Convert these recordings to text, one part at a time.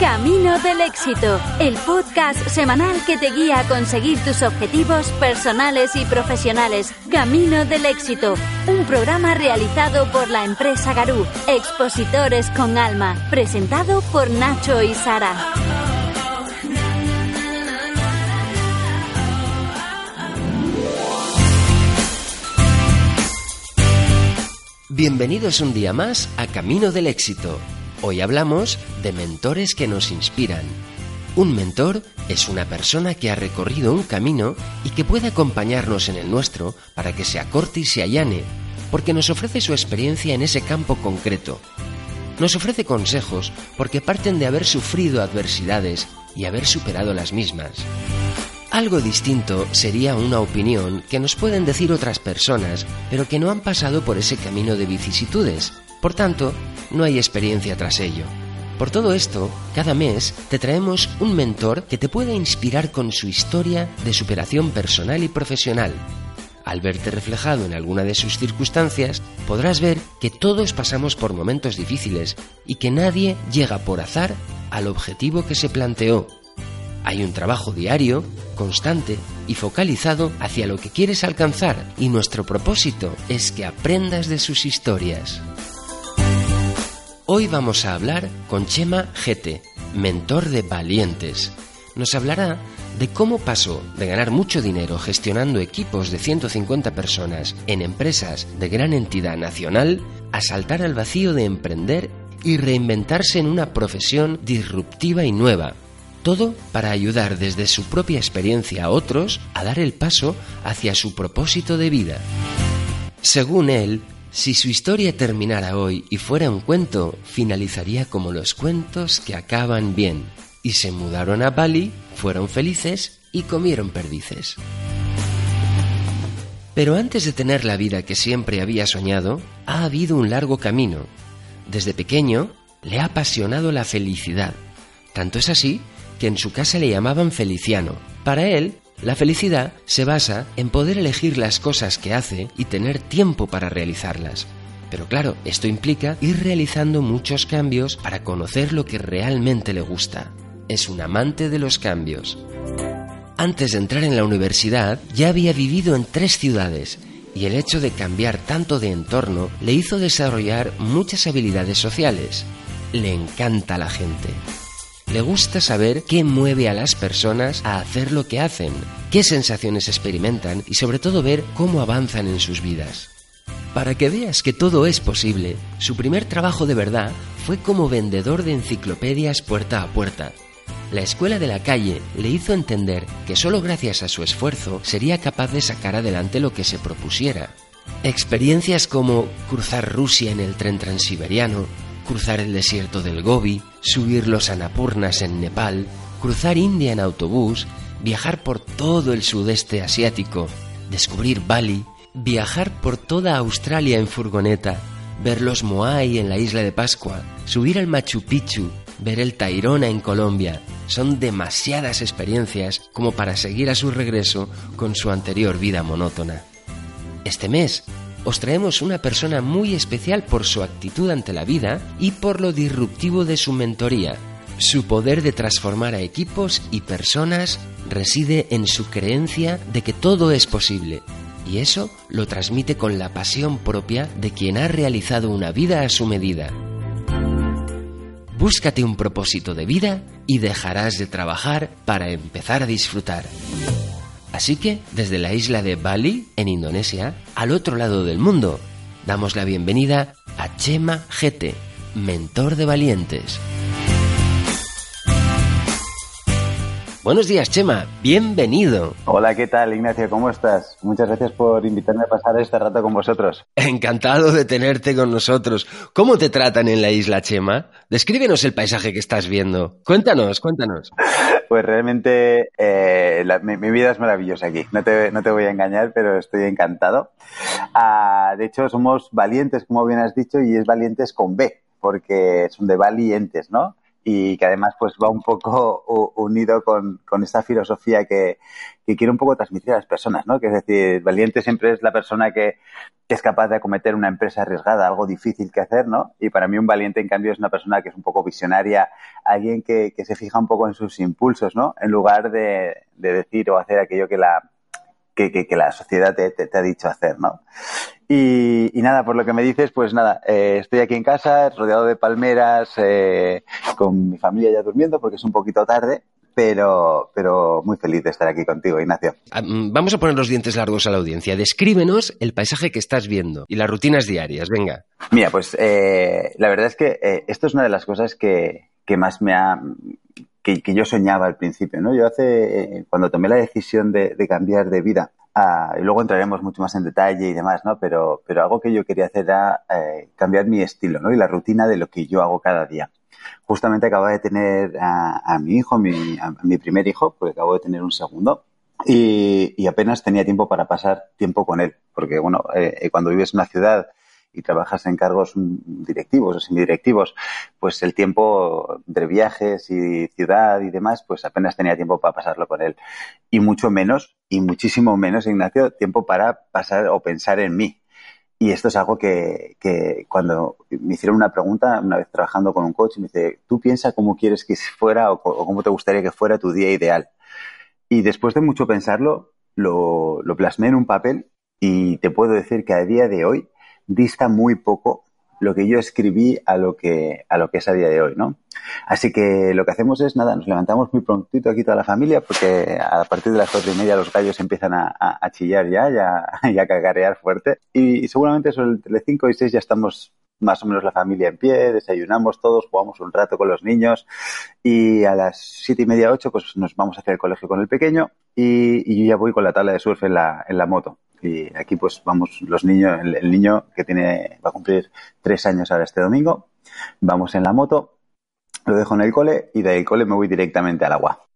Camino del éxito, el podcast semanal que te guía a conseguir tus objetivos personales y profesionales. Camino del éxito, un programa realizado por la empresa Garú, Expositores con Alma, presentado por Nacho y Sara. Bienvenidos un día más a Camino del éxito Hoy hablamos de mentores que nos inspiran. Un mentor es una persona que ha recorrido un camino y que puede acompañarnos en el nuestro para que se acorte y se allane, porque nos ofrece su experiencia en ese campo concreto. Nos ofrece consejos porque parten de haber sufrido adversidades y haber superado las mismas. Algo distinto sería una opinión que nos pueden decir otras personas, pero que no han pasado por ese camino de vicisitudes por tanto, no hay experiencia tras ello. Por todo esto, cada mes te traemos un mentor que te pueda inspirar con su historia de superación personal y profesional. Al verte reflejado en alguna de sus circunstancias, podrás ver que todos pasamos por momentos difíciles y que nadie llega por azar al objetivo que se planteó. Hay un trabajo diario, constante y focalizado hacia lo que quieres alcanzar y nuestro propósito es que aprendas de sus historias. Hoy vamos a hablar con Chema Gete, mentor de valientes. Nos hablará de cómo pasó de ganar mucho dinero gestionando equipos de 150 personas en empresas de gran entidad nacional a saltar al vacío de emprender y reinventarse en una profesión disruptiva y nueva. Todo para ayudar desde su propia experiencia a otros a dar el paso hacia su propósito de vida. Según él, si su historia terminara hoy y fuera un cuento, finalizaría como los cuentos que acaban bien. Y se mudaron a Bali, fueron felices y comieron perdices. Pero antes de tener la vida que siempre había soñado, ha habido un largo camino. Desde pequeño le ha apasionado la felicidad. Tanto es así que en su casa le llamaban Feliciano. Para él, la felicidad se basa en poder elegir las cosas que hace y tener tiempo para realizarlas. Pero claro, esto implica ir realizando muchos cambios para conocer lo que realmente le gusta. Es un amante de los cambios. Antes de entrar en la universidad ya había vivido en tres ciudades y el hecho de cambiar tanto de entorno le hizo desarrollar muchas habilidades sociales. Le encanta la gente. Le gusta saber qué mueve a las personas a hacer lo que hacen, qué sensaciones experimentan y sobre todo ver cómo avanzan en sus vidas. Para que veas que todo es posible, su primer trabajo de verdad fue como vendedor de enciclopedias puerta a puerta. La escuela de la calle le hizo entender que solo gracias a su esfuerzo sería capaz de sacar adelante lo que se propusiera. Experiencias como cruzar Rusia en el tren transiberiano, cruzar el desierto del Gobi, subir los Anapurnas en Nepal, cruzar India en autobús, viajar por todo el sudeste asiático, descubrir Bali, viajar por toda Australia en furgoneta, ver los Moai en la isla de Pascua, subir al Machu Picchu, ver el Tairona en Colombia. Son demasiadas experiencias como para seguir a su regreso con su anterior vida monótona. Este mes os traemos una persona muy especial por su actitud ante la vida y por lo disruptivo de su mentoría. Su poder de transformar a equipos y personas reside en su creencia de que todo es posible, y eso lo transmite con la pasión propia de quien ha realizado una vida a su medida. Búscate un propósito de vida y dejarás de trabajar para empezar a disfrutar. Así que, desde la isla de Bali, en Indonesia, al otro lado del mundo, damos la bienvenida a Chema Gete, mentor de valientes. Buenos días, Chema. Bienvenido. Hola, ¿qué tal, Ignacio? ¿Cómo estás? Muchas gracias por invitarme a pasar este rato con vosotros. Encantado de tenerte con nosotros. ¿Cómo te tratan en la isla, Chema? Descríbenos el paisaje que estás viendo. Cuéntanos, cuéntanos. Pues realmente eh, mi, vida es maravillosa aquí. No te, no te voy a engañar, pero estoy encantado. Ah, de hecho, somos valientes, como bien has dicho, y es valientes con B, porque son de valientes, ¿no? Y que además pues va un poco unido con, con esta filosofía que, que quiere un poco transmitir a las personas, ¿no? Que es decir, valiente siempre es la persona que, es capaz de acometer una empresa arriesgada, algo difícil que hacer, ¿no? Y para mí un valiente, en cambio, es una persona que es un poco visionaria, alguien que, que se fija un poco en sus impulsos, ¿no? En lugar de, de decir o hacer aquello que la, que, que, la sociedad te, te, ha dicho hacer, ¿no? Y, nada, por lo que me dices, pues nada, eh, estoy aquí en casa, rodeado de palmeras, eh, con mi familia ya durmiendo porque es un poquito tarde, pero, pero muy feliz de estar aquí contigo, Ignacio. Ah, mm, vamos a poner los dientes largos a la audiencia. Descríbenos el paisaje que estás viendo y las rutinas diarias, venga. Mira, pues eh, la verdad es que esto es una de las cosas que, que más me ha... Que, que, yo soñaba al principio, ¿no? Yo hace, cuando tomé la decisión de, de cambiar de vida, Ah, y luego entraremos mucho más en detalle y demás, ¿no? Pero, pero algo que yo quería hacer era eh, cambiar mi estilo, ¿no? Y la rutina de lo que yo hago cada día. Justamente acabo de tener a, mi hijo, mi, a mi primer hijo, porque acabo de tener un segundo. Y, y, apenas tenía tiempo para pasar tiempo con él, porque bueno, eh, cuando vives en una ciudad y trabajas en cargos directivos o semidirectivos, pues el tiempo entre viajes y ciudad y demás, pues apenas tenía tiempo para pasarlo con él. Y mucho menos, y muchísimo menos, Ignacio, tiempo para pasar o pensar en mí. Y esto es algo que, que cuando me hicieron una pregunta, una vez trabajando con un coach, me dice, ¿tú piensas cómo quieres que fuera o, cómo te gustaría que fuera tu día ideal? Y después de mucho pensarlo, lo, lo plasmé en un papel y te puedo decir que a día de hoy dista muy poco lo que yo escribí a lo que, a lo que es a día de hoy, ¿no? Así que lo que hacemos es, nada, nos levantamos muy prontito aquí toda la familia porque a partir de las cuatro y media los gallos empiezan a, chillar ya, ya, ya a cagarear fuerte y, seguramente sobre entre cinco y seis ya estamos más o menos la familia en pie, desayunamos todos, jugamos un rato con los niños y a las siete y media, ocho, pues nos vamos hacia el colegio con el pequeño y, y yo ya voy con la tabla de surf en la, en la moto. Y aquí pues vamos los niños, el, niño que tiene, va a cumplir tres años ahora este domingo, vamos en la moto, lo dejo en el cole y del cole me voy directamente al agua.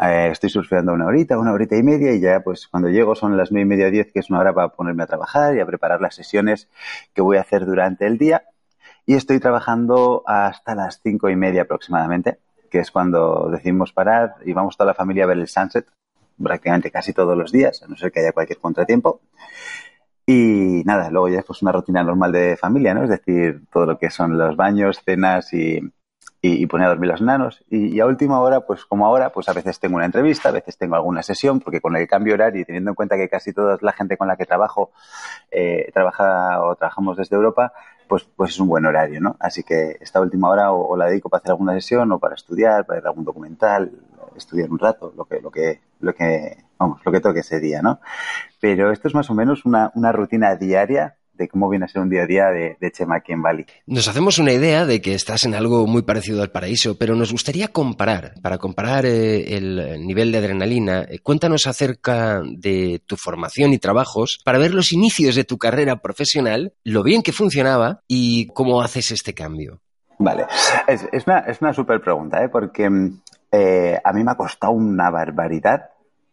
Eh, estoy surfeando una horita, una horita y media y ya pues cuando llego son las nueve y media, diez, que es una hora para ponerme a trabajar y a preparar las sesiones que voy a hacer durante el día. Y estoy trabajando hasta las cinco y media aproximadamente, que es cuando decidimos parar y vamos toda la familia a ver el sunset prácticamente casi todos los días, a no ser que haya cualquier contratiempo. Y nada, luego ya es pues una rutina normal de familia, ¿no? Es decir, todo lo que son los baños, cenas y, y, poner a dormir los nanos. Y, a última hora, pues como ahora, pues a veces tengo una entrevista, a veces tengo alguna sesión, porque con el cambio horario y teniendo en cuenta que casi toda la gente con la que trabajo eh, trabaja o trabajamos desde Europa, pues, pues es un buen horario, ¿no? Así que esta última hora o, o la dedico para hacer alguna sesión o para estudiar, para ver algún documental, estudiar un rato, lo que, lo que, lo que, vamos, lo que toque ese día, ¿no? Pero esto es más o menos una, una rutina diaria de cómo viene a ser un día a día de, Chema aquí en Bali. Nos hacemos una idea de que estás en algo muy parecido al paraíso, pero nos gustaría comparar, para comparar eh, el nivel de adrenalina, eh, cuéntanos acerca de tu formación y trabajos para ver los inicios de tu carrera profesional, lo bien que funcionaba y cómo haces este cambio. Vale, es, es una, es una súper pregunta, ¿eh? porque mm, eh, a mí me ha costado una barbaridad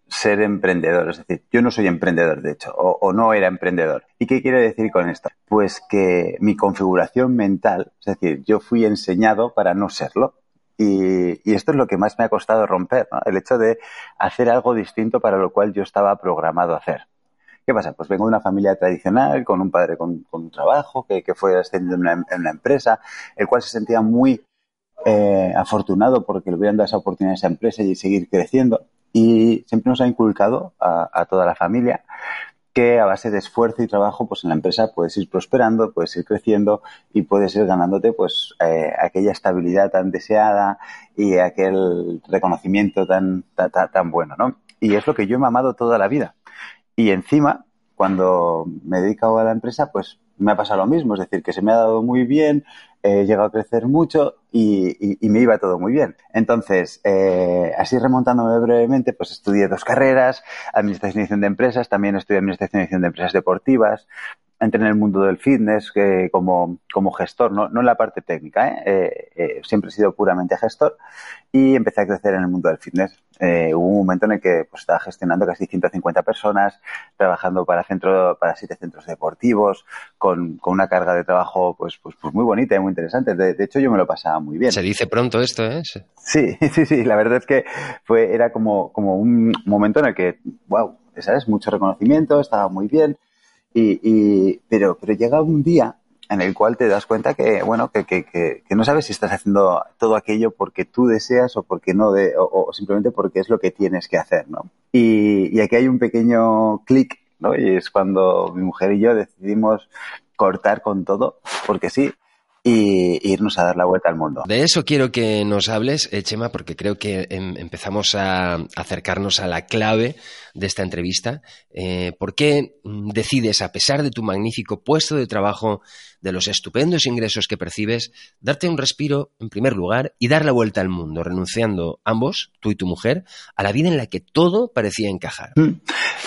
ser emprendedor. Es decir, yo no soy emprendedor, de hecho, o, no era emprendedor. ¿Y qué quiere decir con esto? Pues que mi configuración mental, es decir, yo fui enseñado para no serlo. Y, esto es lo que más me ha costado romper, ¿no? el hecho de hacer algo distinto para lo cual yo estaba programado a hacer. ¿Qué pasa? Pues vengo de una familia tradicional, con un padre con, un trabajo, que, fue ascendiendo en una, empresa, el cual se sentía muy eh, afortunado porque le hubieran dado esa oportunidad a esa empresa y seguir creciendo. Y siempre nos ha inculcado a, toda la familia que a base de esfuerzo y trabajo, pues en la empresa puedes ir prosperando, puedes ir creciendo y puedes ir ganándote pues eh, aquella estabilidad tan deseada y aquel reconocimiento tan, tan, bueno, ¿no? Y es lo que yo he mamado toda la vida. Y encima, cuando me he dedicado a la empresa, pues me ha pasado lo mismo, es decir, que se me ha dado muy bien, he llegado a crecer mucho y, me iba todo muy bien. Entonces, eh, así remontándome brevemente, pues estudié dos carreras, Administración y de Empresas, también estudié Administración y de Empresas Deportivas, entré en el mundo del fitness como, como gestor, no, no en la parte técnica, ¿eh? Eh, eh, siempre he sido puramente gestor y empecé a crecer en el mundo del fitness. hubo un momento en el que pues, estaba gestionando casi 150 personas, trabajando para, centro, para siete centros deportivos, con, con una carga de trabajo pues, pues, pues muy bonita y muy interesante. De, hecho, yo me lo pasaba muy bien. Se dice pronto esto, ¿eh? Sí, sí, sí. La verdad es que fue, era como, como un momento en el que, wow, ¿sabes? Mucho reconocimiento, estaba muy bien y, pero, pero llega un día en el cual te das cuenta que, bueno, que, que, que, no sabes si estás haciendo todo aquello porque tú deseas o porque no, de, o, simplemente porque es lo que tienes que hacer, ¿no? Y, y aquí hay un pequeño clic, ¿no? Y es cuando mi mujer y yo decidimos cortar con todo, porque sí, y irnos a dar la vuelta al mundo. De eso quiero que nos hables, eh, Chema, porque creo que em, empezamos a acercarnos a la clave de esta entrevista. Eh, ¿Por qué mm, decides, a pesar de tu magnífico puesto de trabajo, de los estupendos ingresos que percibes, darte un respiro, en primer lugar, y dar la vuelta al mundo, renunciando ambos, tú y tu mujer, a la vida en la que todo parecía encajar? Mm.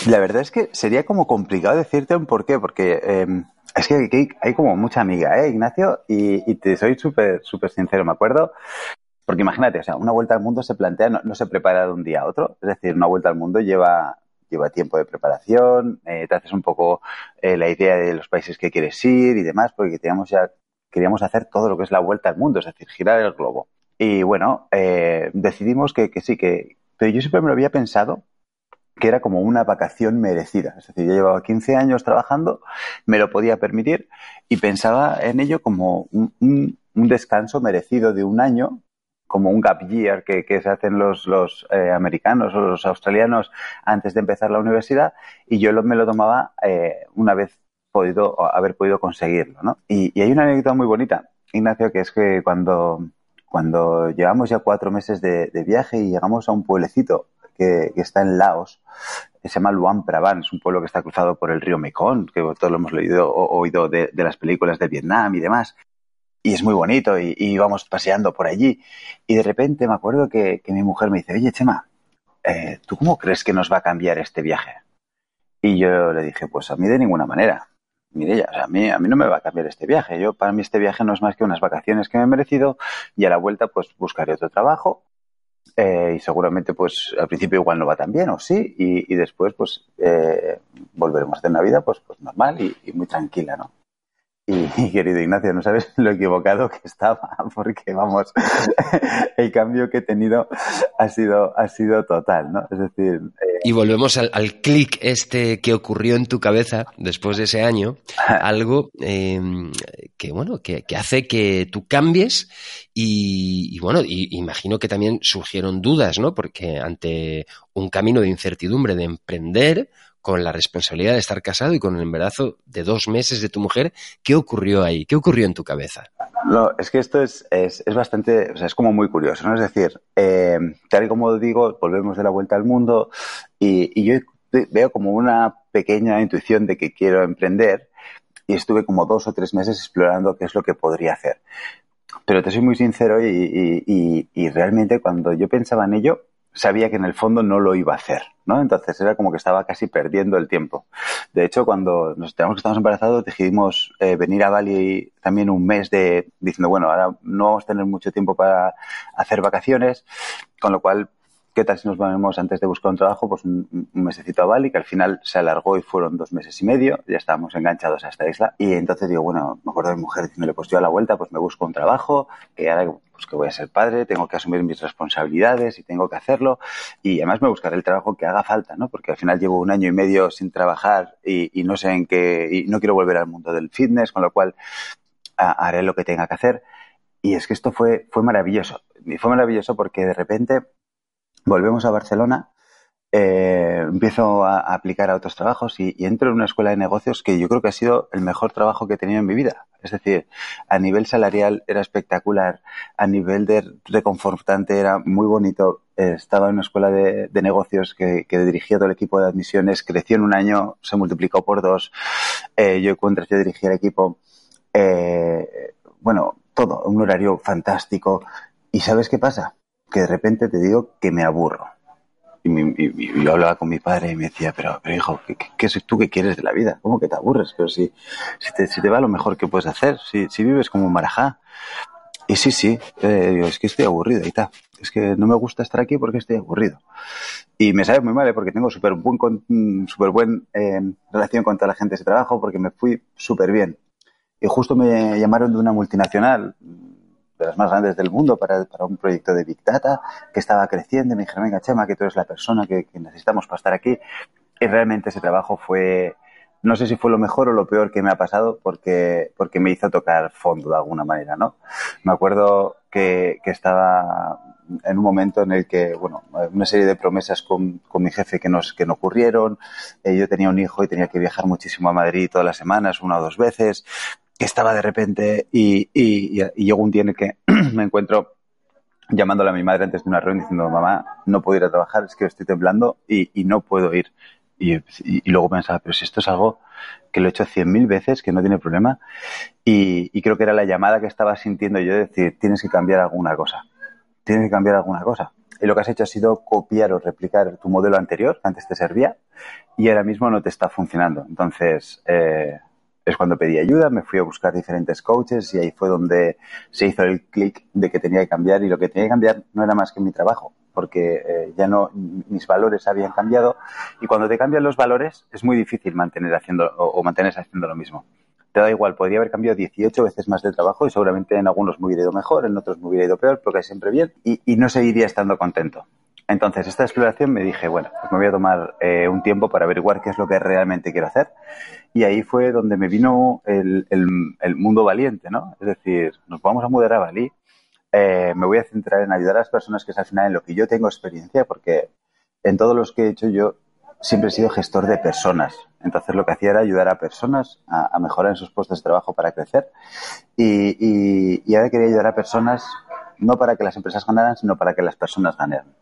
La verdad es que sería como complicado decirte un por qué, porque... Em, es que hay, como mucha amiga, ¿eh, Ignacio? Y, te soy súper, súper sincero, me acuerdo. Porque imagínate, o sea, una vuelta al mundo se plantea, no, se prepara de un día a otro. Es decir, una vuelta al mundo lleva, lleva tiempo de preparación, eh, te haces un poco eh, la idea de los países que quieres ir y demás, porque teníamos ya, queríamos hacer todo lo que es la vuelta al mundo, es decir, girar el globo. Y bueno, eh, decidimos que, que sí, que, pero yo siempre me lo había pensado que era como una vacación merecida. Es decir, yo llevaba 15 años trabajando, me lo podía permitir y pensaba en ello como un, descanso merecido de un año, como un gap year que, se hacen los, los eh, americanos o los australianos antes de empezar la universidad y yo me lo tomaba eh, una vez podido haber podido conseguirlo. Y, hay una anécdota muy bonita, Ignacio, que es que cuando, cuando llevamos ya cuatro meses de viaje y llegamos a un pueblecito que, está en Laos, se llama Luang Prabang, es un pueblo que está cruzado por el río Mekong, que todos lo hemos leído o oído de, las películas de Vietnam y demás. Y es muy bonito y, y íbamos paseando por allí. Y de repente me acuerdo que, mi mujer me dice, oye, Chema, eh, ¿tú cómo crees que nos va a cambiar este viaje? Y yo le dije, pues a mí de ninguna manera. Mire, ya, a, mí, a mí no me va a cambiar este viaje. Yo, para mí este viaje no es más que unas vacaciones que me he merecido y a la vuelta pues buscaré otro trabajo eh, y seguramente, pues, al principio igual no va tan bien, o sí, y, después, pues, eh, volveremos a hacer una vida, pues, pues normal y, y muy tranquila, ¿no? Y, querido Ignacio, no sabes lo equivocado que estaba, porque vamos, el cambio que he tenido ha sido, ha sido total, ¿no? Es decir. Eh, y volvemos al, al clic este que ocurrió en tu cabeza después de ese año, algo em, que, bueno, que, que, hace que tú cambies y, y bueno, y, imagino que también surgieron dudas, ¿no? Porque ante un camino de incertidumbre de emprender, con la responsabilidad de estar casado y con el embarazo de dos meses de tu mujer. ¿Qué ocurrió ahí? ¿Qué ocurrió en tu cabeza? No, es que esto es, es, es bastante, o sea, es como muy curioso, ¿no? Es decir, eh, tal y como digo, volvemos de la vuelta al mundo y, y yo veo como una pequeña intuición de que quiero emprender y estuve como dos o tres meses explorando qué es lo que podría hacer. Pero te soy muy sincero y, y, y realmente cuando yo pensaba en ello, sabía que en el fondo no lo iba a hacer, ¿no? Entonces era como que estaba casi perdiendo el tiempo. De hecho, cuando nos enteramos que estábamos embarazados, decidimos eh, venir a Bali también un mes de diciendo, bueno, ahora no vamos a tener mucho tiempo para hacer vacaciones, con lo cual ¿qué tal si nos vamos antes de buscar un trabajo? Pues un, un, mesecito a Bali, que al final se alargó y fueron dos meses y medio, ya estábamos enganchados a esta isla. Y entonces digo, bueno, me acuerdo de mi mujer diciéndole, pues yo a la vuelta, pues me busco un trabajo, que ahora pues que voy a ser padre, tengo que asumir mis responsabilidades y tengo que hacerlo. Y además me buscaré el trabajo que haga falta, ¿no? Porque al final llevo un año y medio sin trabajar y, y no sé en qué, y no quiero volver al mundo del fitness, con lo cual a, haré lo que tenga que hacer. Y es que esto fue, fue maravilloso. Y fue maravilloso porque de repente volvemos a Barcelona, eh, empiezo a, aplicar a otros trabajos y, entro en una escuela de negocios que yo creo que ha sido el mejor trabajo que he tenido en mi vida. Es decir, a nivel salarial era espectacular, a nivel de reconfortante era muy bonito. estaba en una escuela de, negocios que, dirigía todo el equipo de admisiones, creció en un año, se multiplicó por dos. Eh, yo cuando yo dirigía el equipo, eh, bueno, todo, un horario fantástico. ¿Y sabes qué pasa? Que de repente te digo que me aburro y, yo hablaba con mi padre y me decía, pero, pero hijo, ¿qué, qué, tú qué quieres de la vida? ¿Cómo que te aburres? Pero si, si, te, si te va lo mejor que puedes hacer, si, si vives como un marajá. Y sí, sí, es que estoy aburrido y tal. Es que no me gusta estar aquí porque estoy aburrido. Y me sabe muy mal, ¿eh? porque tengo súper buen, super buen eh, relación con toda la gente de ese trabajo, porque me fui súper bien. Y justo me llamaron de una multinacional, de las más grandes del mundo para, para, un proyecto de Big Data que estaba creciendo. Me dijeron, venga, Chema, que tú eres la persona que, necesitamos para estar aquí. Y realmente ese trabajo fue, no sé si fue lo mejor o lo peor que me ha pasado porque, porque me hizo tocar fondo de alguna manera, ¿no? Me acuerdo que, que estaba en un momento en el que, bueno, una serie de promesas con, con mi jefe que, nos, que no ocurrieron. Eh, yo tenía un hijo y tenía que viajar muchísimo a Madrid todas las semanas, una o dos veces estaba de repente y, y, y, llegó un día en que me encuentro llamándole a mi madre antes de una reunión diciendo, mamá, no puedo ir a trabajar, es que estoy temblando y, y no puedo ir. Y, y, luego pensaba, pero si esto es algo que lo he hecho cien mil veces, que no tiene problema. Y, y creo que era la llamada que estaba sintiendo yo de decir, tienes que cambiar alguna cosa. Tienes que cambiar alguna cosa. Y lo que has hecho ha sido copiar o replicar tu modelo anterior, que antes te servía, y ahora mismo no te está funcionando. Entonces, eh, es cuando pedí ayuda, me fui a buscar diferentes coaches y ahí fue donde se hizo el clic de que tenía que cambiar y lo que tenía que cambiar no era más que mi trabajo, porque eh, ya no mis valores habían cambiado y cuando te cambian los valores es muy difícil mantener haciendo o, mantenerse haciendo lo mismo. Te da igual, podría haber cambiado 18 veces más de trabajo y seguramente en algunos me hubiera ido mejor, en otros me hubiera ido peor, porque siempre bien y no seguiría estando contento. Entonces, esta exploración me dije, bueno, pues me voy a tomar eh, un tiempo para averiguar qué es lo que realmente quiero hacer. Y ahí fue donde me vino el, mundo valiente, ¿no? Es decir, nos vamos a mudar a Bali. Eh, me voy a centrar en ayudar a las personas que es al final en lo que yo tengo experiencia, porque en todos los que he hecho yo siempre he sido gestor de personas. Entonces lo que hacía era ayudar a personas a, mejorar en sus puestos de trabajo para crecer. Y, y, y ahora quería ayudar a personas no para que las empresas ganaran, sino para que las personas ganaran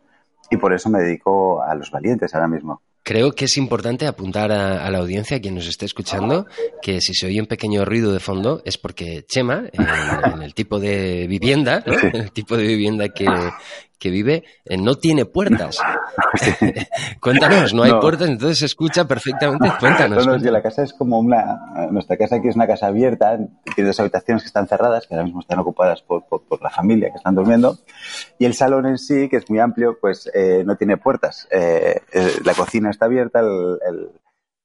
y por eso me dedico a los valientes ahora mismo. Creo que es importante apuntar a, la audiencia, a quien nos esté escuchando, que si se oye un pequeño ruido de fondo es porque Chema, en, el tipo de vivienda, el tipo de vivienda que, que vive eh, no tiene puertas. Cuéntanos, no hay puertas, entonces se escucha perfectamente. Cuéntanos. No, la casa es como una. Nuestra casa aquí es una casa abierta, tiene dos habitaciones que están cerradas, que ahora mismo están ocupadas por, por, la familia que están durmiendo. Y el salón en sí, que es muy amplio, pues eh, no tiene puertas. Eh, la cocina está abierta, el, el,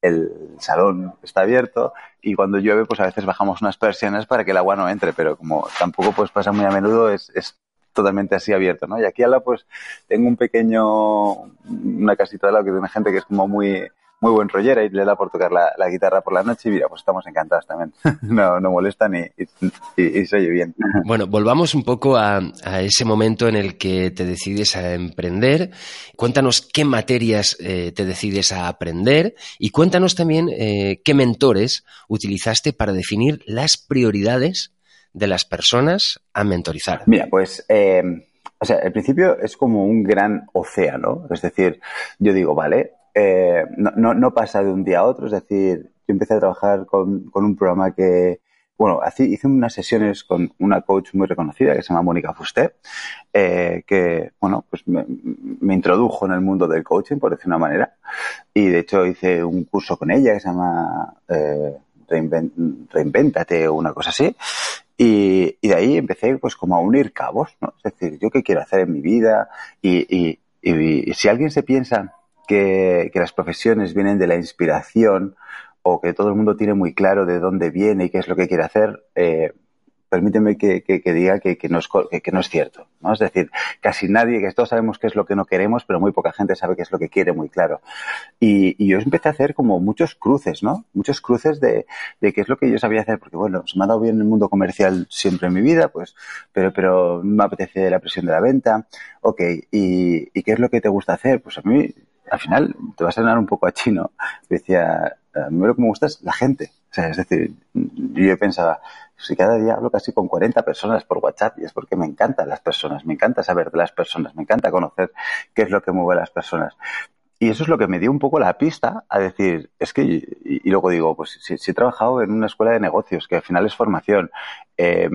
el salón está abierto y cuando llueve pues a veces bajamos unas persianas para que el agua no entre, pero como tampoco pues pasa muy a menudo es, es totalmente así abierto, ¿no? Y aquí al lado, pues, tengo un pequeño, una casita al lado que tiene gente que es como muy, muy buen rollera y le da por tocar la, guitarra por la noche y mira, pues estamos encantados también. no, no molestan y, y, se oye bien. Bueno, volvamos un poco a, ese momento en el que te decides a emprender. Cuéntanos qué materias eh, te decides a aprender y cuéntanos también eh, qué mentores utilizaste para definir las prioridades de las personas a mentorizar? Mira, pues, eh, o sea, el principio es como un gran océano. Es decir, yo digo, vale, eh, no, no, pasa de un día a otro. Es decir, yo empecé a trabajar con, un programa que, bueno, hice unas sesiones con una coach muy reconocida que se llama Mónica Fusté, eh, que, bueno, pues me, me, introdujo en el mundo del coaching, por decir una manera. Y de hecho hice un curso con ella que se llama eh, Reinventate o una cosa así. Y, de ahí empecé pues como a unir cabos, ¿no? Es decir, yo qué quiero hacer en mi vida y, si alguien se piensa que, que, las profesiones vienen de la inspiración o que todo el mundo tiene muy claro de dónde viene y qué es lo que quiere hacer, eh, permíteme que, diga que, no es, que, no es cierto. ¿no? Es decir, casi nadie, que todos sabemos qué es lo que no queremos, pero muy poca gente sabe qué es lo que quiere muy claro. Y, yo empecé a hacer como muchos cruces, ¿no? Muchos cruces de, qué es lo que yo sabía hacer, porque bueno, se me ha dado bien el mundo comercial siempre en mi vida, pues, pero, pero me apetece la presión de la venta. Ok, ¿y, y qué es lo que te gusta hacer? Pues a mí, al final, te vas a sonar un poco a chino. Decía, a mí lo que me gusta es la gente. O sea, es decir, yo pensaba, si cada día hablo casi con 40 personas por WhatsApp y es porque me encantan las personas, me encanta saber de las personas, me encanta conocer qué es lo que mueve a las personas. Y eso es lo que me dio un poco la pista a decir, es que, y, luego digo, pues si, he trabajado en una escuela de negocios, que al final es formación, eh,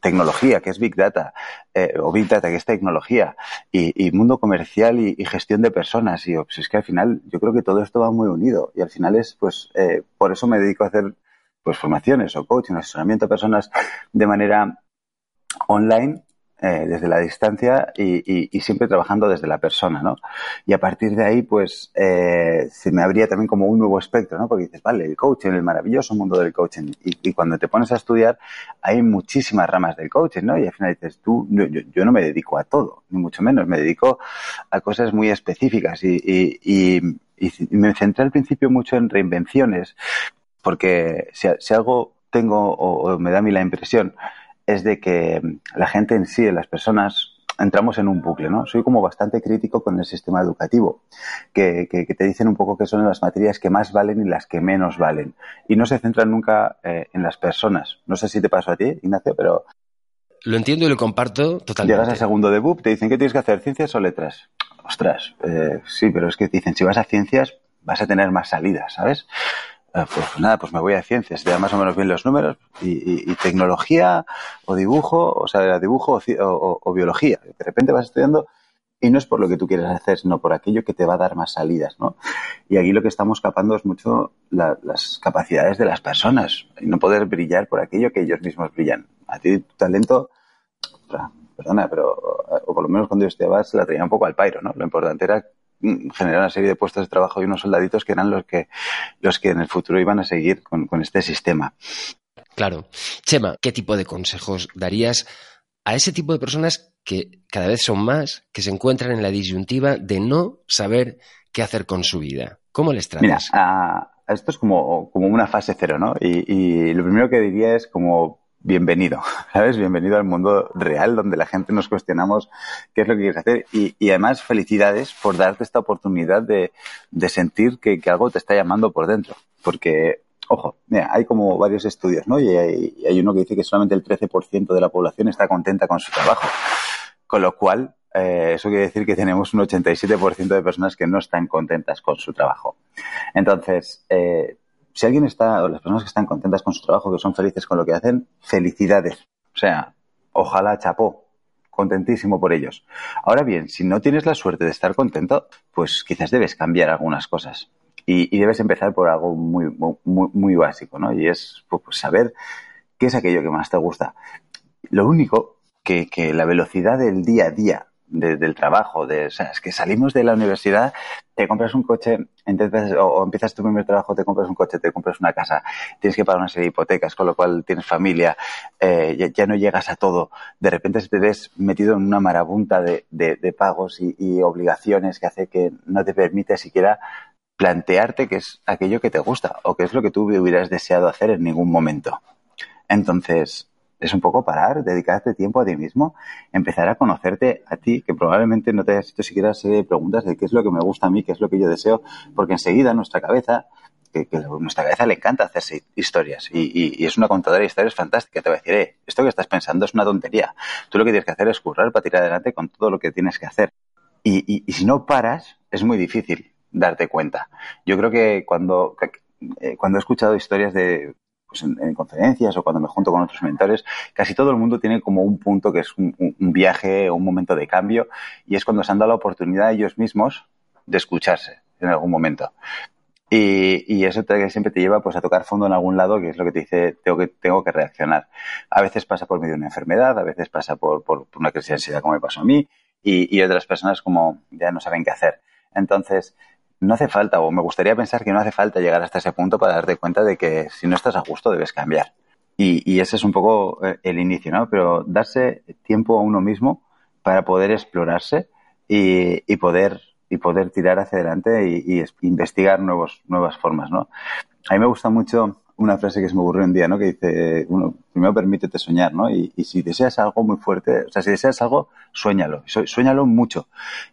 tecnología, que es Big Data, eh, o Big Data, que es tecnología, y, mundo comercial y, gestión de personas, y pues es que al final yo creo que todo esto va muy unido, y al final es, pues, eh, por eso me dedico a hacer, pues, formaciones o coaching, asesoramiento a personas de manera online eh, desde la distancia y, siempre trabajando desde la persona, ¿no? Y a partir de ahí, pues, eh, se me abría también como un nuevo espectro, ¿no? Porque dices, vale, el coaching, el maravilloso mundo del coaching. Y, cuando te pones a estudiar, hay muchísimas ramas del coaching, ¿no? Y al final dices, tú, yo, no me dedico a todo, ni mucho menos, me dedico a cosas muy específicas y, me centré al principio mucho en reinvenciones, porque si, algo tengo o me da a mí la impresión es de que la gente en sí, las personas, entramos en un bucle, ¿no? Soy como bastante crítico con el sistema educativo, que, que, te dicen un poco que son las materias que más valen y las que menos valen. Y no se centran nunca eh, en las personas. No sé si te pasó a ti, Ignacio, pero... Lo entiendo y lo comparto totalmente. Llegas al segundo de BUP, te dicen que tienes que hacer ciencias o letras. Ostras, eh, sí, pero es que te dicen, si vas a ciencias, vas a tener más salidas, ¿sabes? Ah, pues nada, pues me voy a ciencias, te más o menos bien los números, y, tecnología o dibujo, o sea, dibujo o, biología. De repente vas estudiando y no es por lo que tú quieres hacer, sino por aquello que te va a dar más salidas, ¿no? Y aquí lo que estamos capando es mucho las capacidades de las personas y no poder brillar por aquello que ellos mismos brillan. A ti tu talento, perdona, pero, o por lo menos cuando yo estudiaba, se la traía un poco al pairo, ¿no? Lo importante era generar una serie de puestos de trabajo y unos soldaditos que eran los que, los que en el futuro iban a seguir con, este sistema. Claro. Chema, ¿qué tipo de consejos darías a ese tipo de personas que cada vez son más, que se encuentran en la disyuntiva de no saber qué hacer con su vida? ¿Cómo les tratas? Mira, esto es como, como una fase cero, ¿no? Y, y lo primero que diría es como bienvenido, ¿sabes? Bienvenido al mundo real donde la gente nos cuestionamos qué es lo que quieres hacer. Y, además, felicidades por darte esta oportunidad de, sentir que, algo te está llamando por dentro. Porque, ojo, mira, hay como varios estudios, ¿no? Y hay, uno que dice que solamente el 13% de la población está contenta con su trabajo. Con lo cual, eh, eso quiere decir que tenemos un 87% de personas que no están contentas con su trabajo. Entonces, eh, si alguien está, o las personas que están contentas con su trabajo, que son felices con lo que hacen, felicidades. O sea, ojalá chapó, contentísimo por ellos. Ahora bien, si no tienes la suerte de estar contento, pues quizás debes cambiar algunas cosas. Y, debes empezar por algo muy, muy, muy básico, ¿no? Y es pues, pues, saber qué es aquello que más te gusta. Lo único que, que la velocidad del día a día del trabajo, de, o sea, es que salimos de la universidad, te compras un coche, entonces, o, empiezas tu primer trabajo, te compras un coche, te compras una casa, tienes que pagar una serie de hipotecas, con lo cual tienes familia, eh, ya, no llegas a todo, de repente te ves metido en una marabunta de, de, pagos y, y, obligaciones que hace que no te permite siquiera plantearte qué es aquello que te gusta o qué es lo que tú hubieras deseado hacer en ningún momento. Entonces, es un poco parar, dedicarte tiempo a ti mismo, empezar a conocerte a ti, que probablemente no te hayas hecho siquiera serie de preguntas de qué es lo que me gusta a mí, qué es lo que yo deseo, porque enseguida nuestra cabeza, que, nuestra cabeza le encanta hacerse historias y, es una contadora de historias fantástica, te va a decir, eh, esto que estás pensando es una tontería, tú lo que tienes que hacer es currar para tirar adelante con todo lo que tienes que hacer. Y, y si no paras, es muy difícil darte cuenta. Yo creo que cuando, eh, cuando he escuchado historias de pues en, conferencias o cuando me junto con otros mentores, casi todo el mundo tiene como un punto que es un, viaje o un momento de cambio y es cuando se han dado la oportunidad ellos mismos de escucharse en algún momento. Y, eso siempre te lleva pues a tocar fondo en algún lado, que es lo que te dice, tengo que, tengo que reaccionar. A veces pasa por medio de una enfermedad, a veces pasa por, por, una crisis de ansiedad como me pasó a mí, y, y otras personas como ya no saben qué hacer. Entonces, no hace falta, o me gustaría pensar que no hace falta llegar hasta ese punto para darte cuenta de que si no estás a gusto debes cambiar. Y, ese es un poco eh, el inicio, ¿no? Pero darse tiempo a uno mismo para poder explorarse y, poder y poder tirar hacia adelante y, y, investigar nuevos, nuevas formas, ¿no? A mí me gusta mucho una frase que se me ocurrió un día, ¿no? Que dice, uno, primero permítete soñar, ¿no? Y, si deseas algo muy fuerte, o sea, si deseas algo, suéñalo, suéñalo mucho.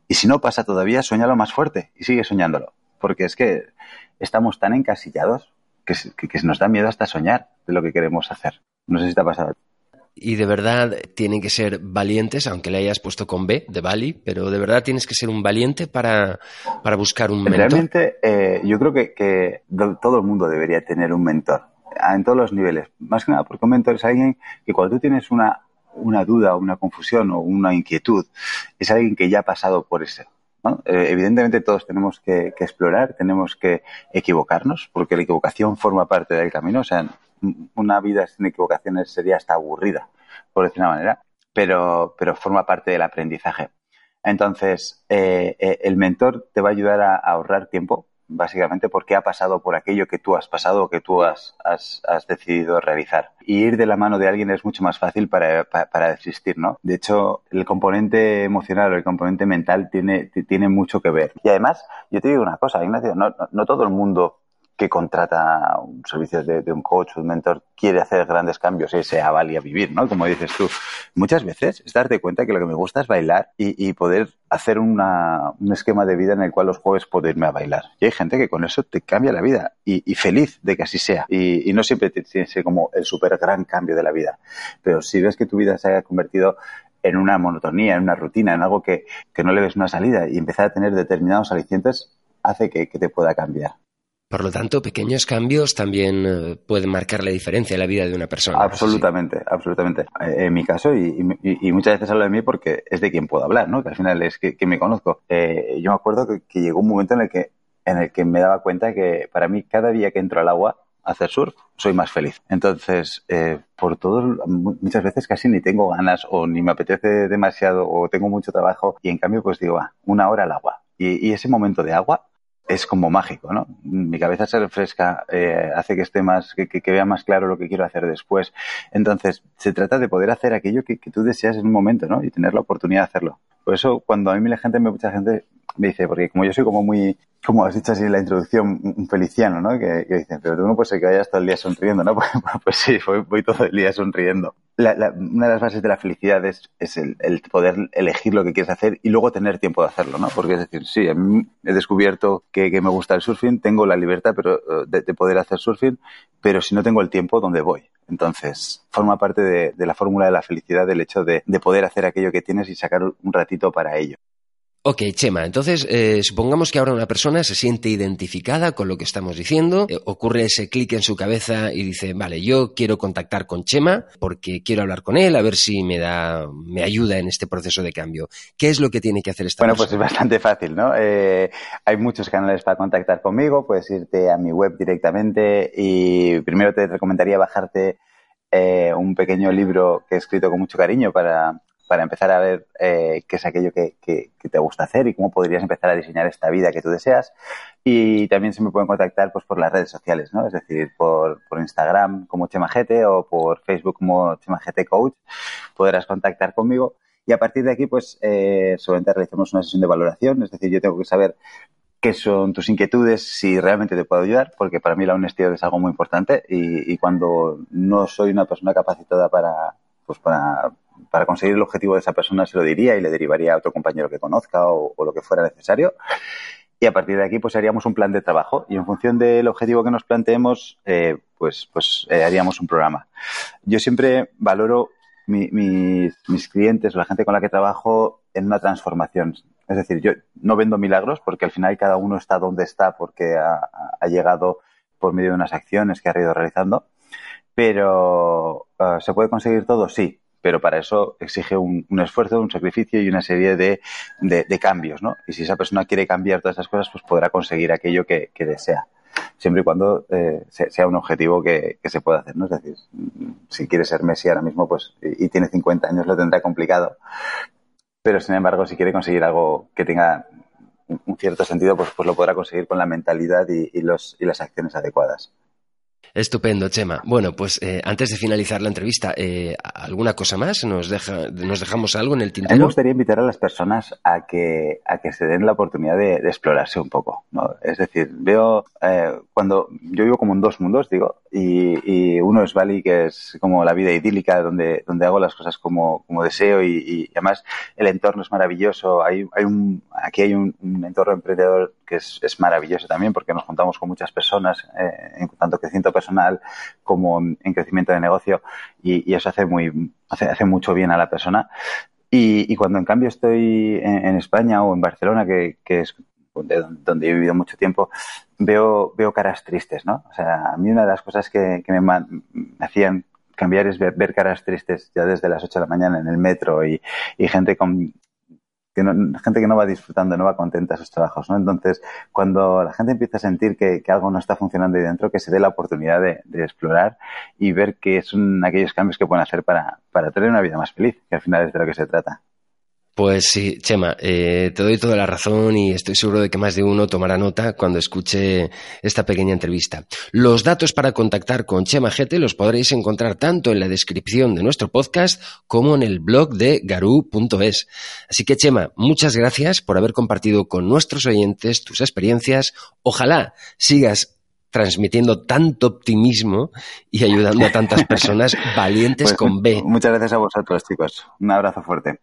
Y si no pasa todavía, suéñalo más fuerte y sigue soñándolo. Porque es que estamos tan encasillados que, que, nos da miedo hasta soñar de lo que queremos hacer. No sé si te ha pasado. Y de verdad tienen que ser valientes, aunque le hayas puesto con B de Bali, pero de verdad tienes que ser un valiente para, para buscar un mentor. Realmente, eh, yo creo que, que todo el mundo debería tener un mentor en todos los niveles. Más que nada porque un mentor es alguien que cuando tú tienes una, una duda, una confusión o una inquietud, es alguien que ya ha pasado por ese. Eh, evidentemente todos tenemos que, explorar, tenemos que equivocarnos, porque la equivocación forma parte del camino. O sea, una vida sin equivocaciones sería hasta aburrida, por decir una manera, pero, pero forma parte del aprendizaje. Entonces, eh, eh, el mentor te va a ayudar a ahorrar tiempo, básicamente porque ha pasado por aquello que tú has pasado o que tú has, has, decidido realizar. Y ir de la mano de alguien es mucho más fácil para, para, existir, ¿no? De hecho, el componente emocional o el componente mental tiene, tiene mucho que ver. Y además, yo te digo una cosa, Ignacio, no, no todo el mundo que contrata un servicio de, un coach, un mentor, quiere hacer grandes cambios y se avalia vivir, ¿no? Como dices tú. Muchas veces es darte cuenta que lo que me gusta es bailar y, poder hacer un esquema de vida en el cual los jueves puedo irme a bailar. Y hay gente que con eso te cambia la vida y, feliz de que así sea. Y, no siempre tiene que ser como el súper gran cambio de la vida. Pero si ves que tu vida se haya convertido en una monotonía, en una rutina, en algo que, no le ves una salida y empezar a tener determinados alicientes, hace que te pueda cambiar. Por lo tanto, pequeños cambios también eh, pueden marcar la diferencia en la vida de una persona. Absolutamente, absolutamente. Eh, en mi caso, y, muchas veces hablo de mí porque es de quien puedo hablar, ¿no? Que al final es que, me conozco. Eh, yo me acuerdo que, llegó un momento en el que en el que me daba cuenta que para mí cada día que entro al agua a hacer surf, soy más feliz. Entonces, por todo, muchas veces casi ni tengo ganas o ni me apetece demasiado o tengo mucho trabajo y en cambio pues digo, va, una hora al agua. y ese momento de agua es como mágico, ¿no? Mi cabeza se refresca, eh, hace que esté más, que, vea más claro lo que quiero hacer después. Entonces, se trata de poder hacer aquello que, que, tú deseas en un momento, ¿no? Y tener la oportunidad de hacerlo. Por eso, cuando a mí la gente, mucha gente me dice, porque como yo soy como muy, como has dicho así en la introducción, un feliciano, ¿no? Que, que dicen, pero tú no puedes ser que vayas todo el día sonriendo, ¿no? Pues, pues sí, voy, todo el día sonriendo. una de las bases de la felicidad es, el, poder elegir lo que quieres hacer y luego tener tiempo de hacerlo, ¿no? Porque es decir, sí, he descubierto que, me gusta el surfing, tengo la libertad pero, eh, de, poder hacer surfing, pero si no tengo el tiempo, ¿dónde voy? Entonces, forma parte de, la fórmula de la felicidad el hecho de poder hacer aquello que tienes y sacar un ratito para ello. Ok, Chema, entonces eh, supongamos que ahora una persona se siente identificada con lo que estamos diciendo, eh, ocurre ese clic en su cabeza y dice, vale, yo quiero contactar con Chema porque quiero hablar con él, a ver si me da, me ayuda en este proceso de cambio. ¿Qué es lo que tiene que hacer esta bueno, persona? Bueno, pues es bastante fácil, ¿no? Eh, hay muchos canales para contactar conmigo, puedes irte a mi web directamente y primero te recomendaría bajarte un pequeño libro que he escrito con mucho cariño para para empezar a ver eh, qué es aquello que, te gusta hacer y cómo podrías empezar a diseñar esta vida que tú deseas. Y también se me pueden contactar pues, por las redes sociales, ¿no? Es decir, por, Instagram como Chemajete o por Facebook como Chemajete Coach. Podrás contactar conmigo. Y a partir de aquí, pues, eh, solamente realizamos una sesión de valoración. Es decir, yo tengo que saber qué son tus inquietudes, si realmente te puedo ayudar, porque para mí la honestidad es algo muy importante y, y cuando no soy una persona capacitada para, pues para para conseguir el objetivo de esa persona se lo diría y le derivaría a otro compañero que conozca o, lo que fuera necesario. Y a partir de aquí, pues haríamos un plan de trabajo y en función del objetivo que nos planteemos, eh, pues, pues eh, haríamos un programa. Yo siempre valoro mis, mis clientes la gente con la que trabajo en una transformación. Es decir, yo no vendo milagros porque al final cada uno está donde está porque ha, ha llegado por medio de unas acciones que ha ido realizando. Pero, eh, ¿se puede conseguir todo? Sí pero para eso exige un, esfuerzo, un sacrificio y una serie de, cambios, ¿no? Y si esa persona quiere cambiar todas esas cosas, pues podrá conseguir aquello que, desea, siempre y cuando eh, sea un objetivo que, se pueda hacer, ¿no? Es decir, si quiere ser Messi ahora mismo, pues, y, tiene 50 años, lo tendrá complicado, pero sin embargo, si quiere conseguir algo que tenga un cierto sentido, pues, pues lo podrá conseguir con la mentalidad y las acciones adecuadas. Estupendo, Chema. Bueno, pues eh, antes de finalizar la entrevista, eh, ¿alguna cosa más? ¿Nos, deja, ¿Nos dejamos algo en el tintero? me gustaría invitar a las personas a que, a que se den la oportunidad de, explorarse un poco. ¿no? Es decir, veo, eh, cuando yo vivo como en dos mundos, digo, y, uno es Bali, que es como la vida idílica, donde, donde hago las cosas como, como deseo y, además el entorno es maravilloso. Hay, hay un, aquí hay un, entorno emprendedor que es, es, maravilloso también porque nos juntamos con muchas personas, eh, en tanto crecimiento personal como en crecimiento de negocio y, eso hace, muy, hace, hace mucho bien a la persona. Y, cuando en cambio estoy en, España o en Barcelona, que, que es donde he vivido mucho tiempo, veo, veo caras tristes, ¿no? O sea, a mí una de las cosas que, me, hacían cambiar es ver, caras tristes ya desde las 8 de la mañana en el metro y, gente con que no, gente que no va disfrutando, no va contenta de sus trabajos, ¿no? Entonces, cuando la gente empieza a sentir que, algo no está funcionando ahí dentro, que se dé la oportunidad de, explorar y ver qué son aquellos cambios que pueden hacer para, para tener una vida más feliz, que al final es de lo que se trata. Pues sí, Chema, eh, te doy toda la razón y estoy seguro de que más de uno tomará nota cuando escuche esta pequeña entrevista. Los datos para contactar con Chema Gete los podréis encontrar tanto en la descripción de nuestro podcast como en el blog de garu.es. Así que Chema, muchas gracias por haber compartido con nuestros oyentes tus experiencias. Ojalá sigas transmitiendo tanto optimismo y ayudando a tantas personas valientes pues con B. Muchas gracias a vosotros, chicos. Un abrazo fuerte.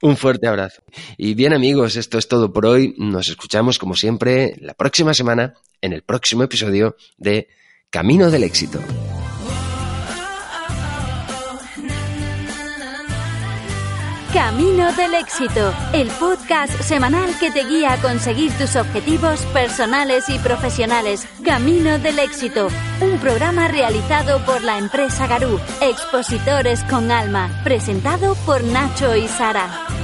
Un fuerte abrazo. Y bien amigos, esto es todo por hoy. Nos escuchamos como siempre la próxima semana en el próximo episodio de Camino del Éxito. Camino del Éxito, el podcast semanal que te guía a conseguir tus objetivos personales y profesionales. Camino del Éxito, un programa realizado por la empresa Garú, Expositores con Alma, presentado por Nacho y Sara.